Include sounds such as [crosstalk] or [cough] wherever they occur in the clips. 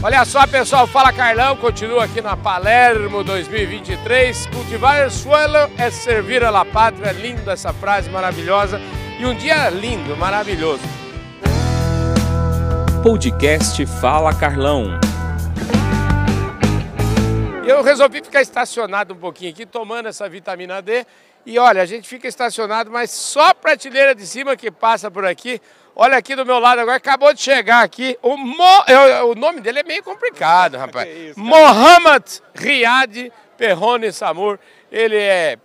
Olha só, pessoal, fala Carlão, continua aqui na Palermo 2023. Cultivar o suelo é servir a la pátria. Linda essa frase maravilhosa. E um dia lindo, maravilhoso. Podcast Fala Carlão. Eu resolvi ficar estacionado um pouquinho aqui, tomando essa vitamina D. E olha, a gente fica estacionado, mas só a prateleira de cima que passa por aqui. Olha aqui do meu lado agora, acabou de chegar aqui. O, Mo, o nome dele é meio complicado, [laughs] rapaz. isso, Mohamed Riad Perrone Samur. Ele é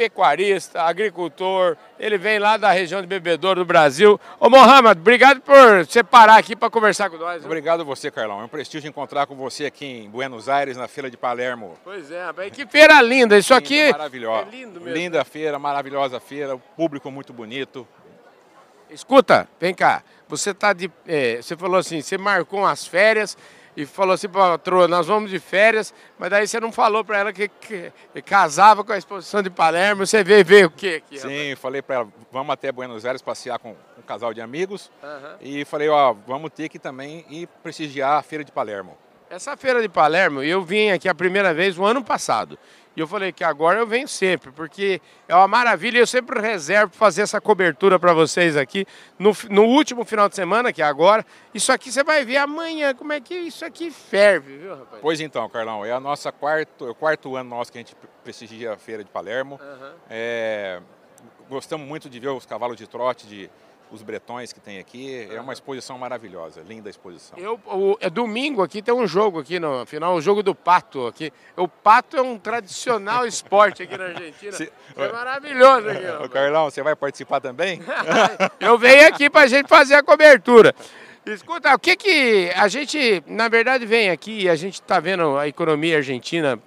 pecuarista, agricultor, ele vem lá da região de Bebedouro do Brasil. Ô Mohamed, obrigado por você parar aqui para conversar com nós. viu? Obrigado a você, Carlão. É um prestígio encontrar com você aqui em Buenos Aires, na Feira de Palermo. Pois é, rapaz. Que feira linda. Isso Linda, aqui maravilhosa. é lindo mesmo. Linda feira, maravilhosa feira, público muito bonito. Escuta, vem cá. Você tá de. é, você falou assim, você marcou umas férias e falou assim patroa, nós vamos de férias, mas daí você não falou pra ela que, que- que casava com a exposição de Palermo. Você veio ver o quê aqui? Sim, falei para ela, vamos até Buenos Aires passear com um casal de amigos. Aham. E falei, ó, vamos ter que também ir prestigiar a Feira de Palermo. Essa feira de Palermo, eu vim aqui a primeira vez no ano passado. E eu falei que agora eu venho sempre, porque é uma maravilha e eu sempre reservo fazer essa cobertura para vocês aqui no, no último final de semana, que é agora. Isso aqui você vai ver amanhã, como é que isso aqui ferve, viu, rapaz? Pois então, Carlão, é a nossa quarto, é o quarto ano nosso que a gente prestigia a Feira de Palermo. Aham. É, gostamos muito de ver os cavalos de trote, de, os bretões que tem aqui. É uma exposição maravilhosa, linda exposição. Eu, o, é domingo aqui tem um jogo aqui no final, o jogo do pato aqui. O pato é um tradicional [laughs] esporte aqui na Argentina. Se- É maravilhoso aqui. [laughs] Ô. Carlão, você vai participar também? [laughs] Eu venho aqui pra gente fazer a cobertura. Escuta, o que que a gente, na verdade, vem aqui e a gente está vendo a economia argentina,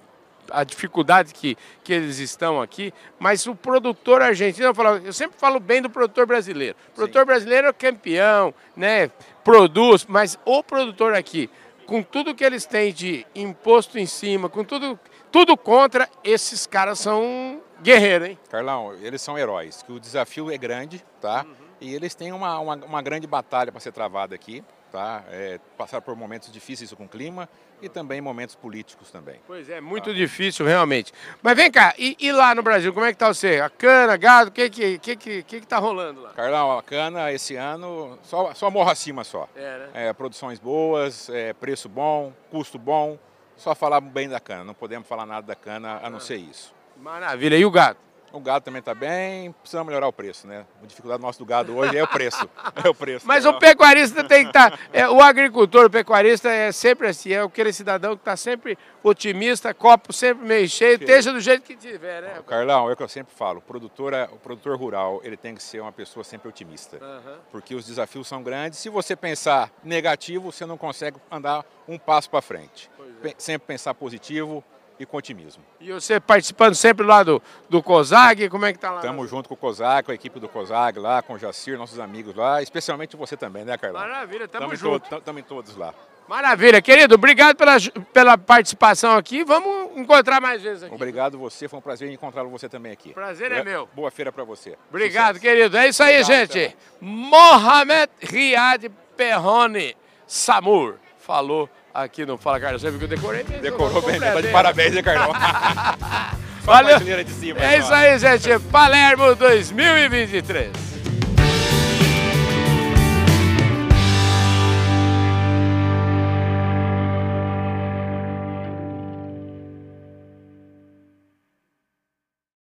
a dificuldade que, que eles estão aqui, mas o produtor argentino, eu, falo, eu sempre falo bem do produtor brasileiro. O produtor brasileiro é campeão, né? Produz, mas o produtor aqui, com tudo que eles têm de imposto em cima, com tudo, tudo contra, esses caras são guerreiros, hein? Carlão, eles são heróis, que o desafio é grande, tá? E eles têm uma, uma, uma grande batalha para ser travada aqui, tá? É, passar por momentos difíceis com o clima e também momentos políticos tambem. Pois é, muito difícil realmente. Mas vem cá, e, e lá no Brasil, como é que tá você? A cana, gado, o que que, que, que, que que tá rolando lá? Carlão, a cana esse ano só, só morra acima só. É, né? É, produções boas, é, preço bom, custo bom. Só falar bem da cana, não podemos falar nada da cana a não ser isso. Maravilha. E o gado? O gado também está bem, precisamos melhorar o preço, né? A dificuldade nossa do gado hoje é o preço. [laughs] É o preço. Mas o Carlão. pecuarista tem que estar. o agricultor, o pecuarista é sempre assim, é aquele cidadão que está sempre otimista, copo sempre meio cheio, esteja do jeito que tiver, né? rapaz? Carlão, é o que eu sempre falo, o produtor, é- o produtor rural, ele tem que ser uma pessoa sempre otimista. Aham. Porque os desafios são grandes. Se você pensar negativo, você não consegue andar um passo para frente. é. Sempre pensar positivo e com otimismo. E você participando sempre lá do, do COSAG, como é que tá lá? Estamos junto com o COSAG, com a equipe do COSAG lá, com o Jacir, nossos amigos lá, especialmente você também, né, Carlão? Maravilha, tamo Tamo em junto. to- todos lá. Maravilha, querido, obrigado pela, pela participação aqui. Vamos encontrar mais vezes aqui. Obrigado você, foi um prazer encontrá-lo você também aqui. Prazer é meu. Boa feira para você. Obrigado, Sucesso. querido. É isso aí, Obrigado, gente. Mohamed Riad Perrone Samur falou aqui no Fala Carlos. Você viu que eu decorei bem? Decorou bem, Completo, tá de parabéns, hein, Carlão? [laughs] Valeu. prateleira de cima. É isso aí, gente. Palermo 2023.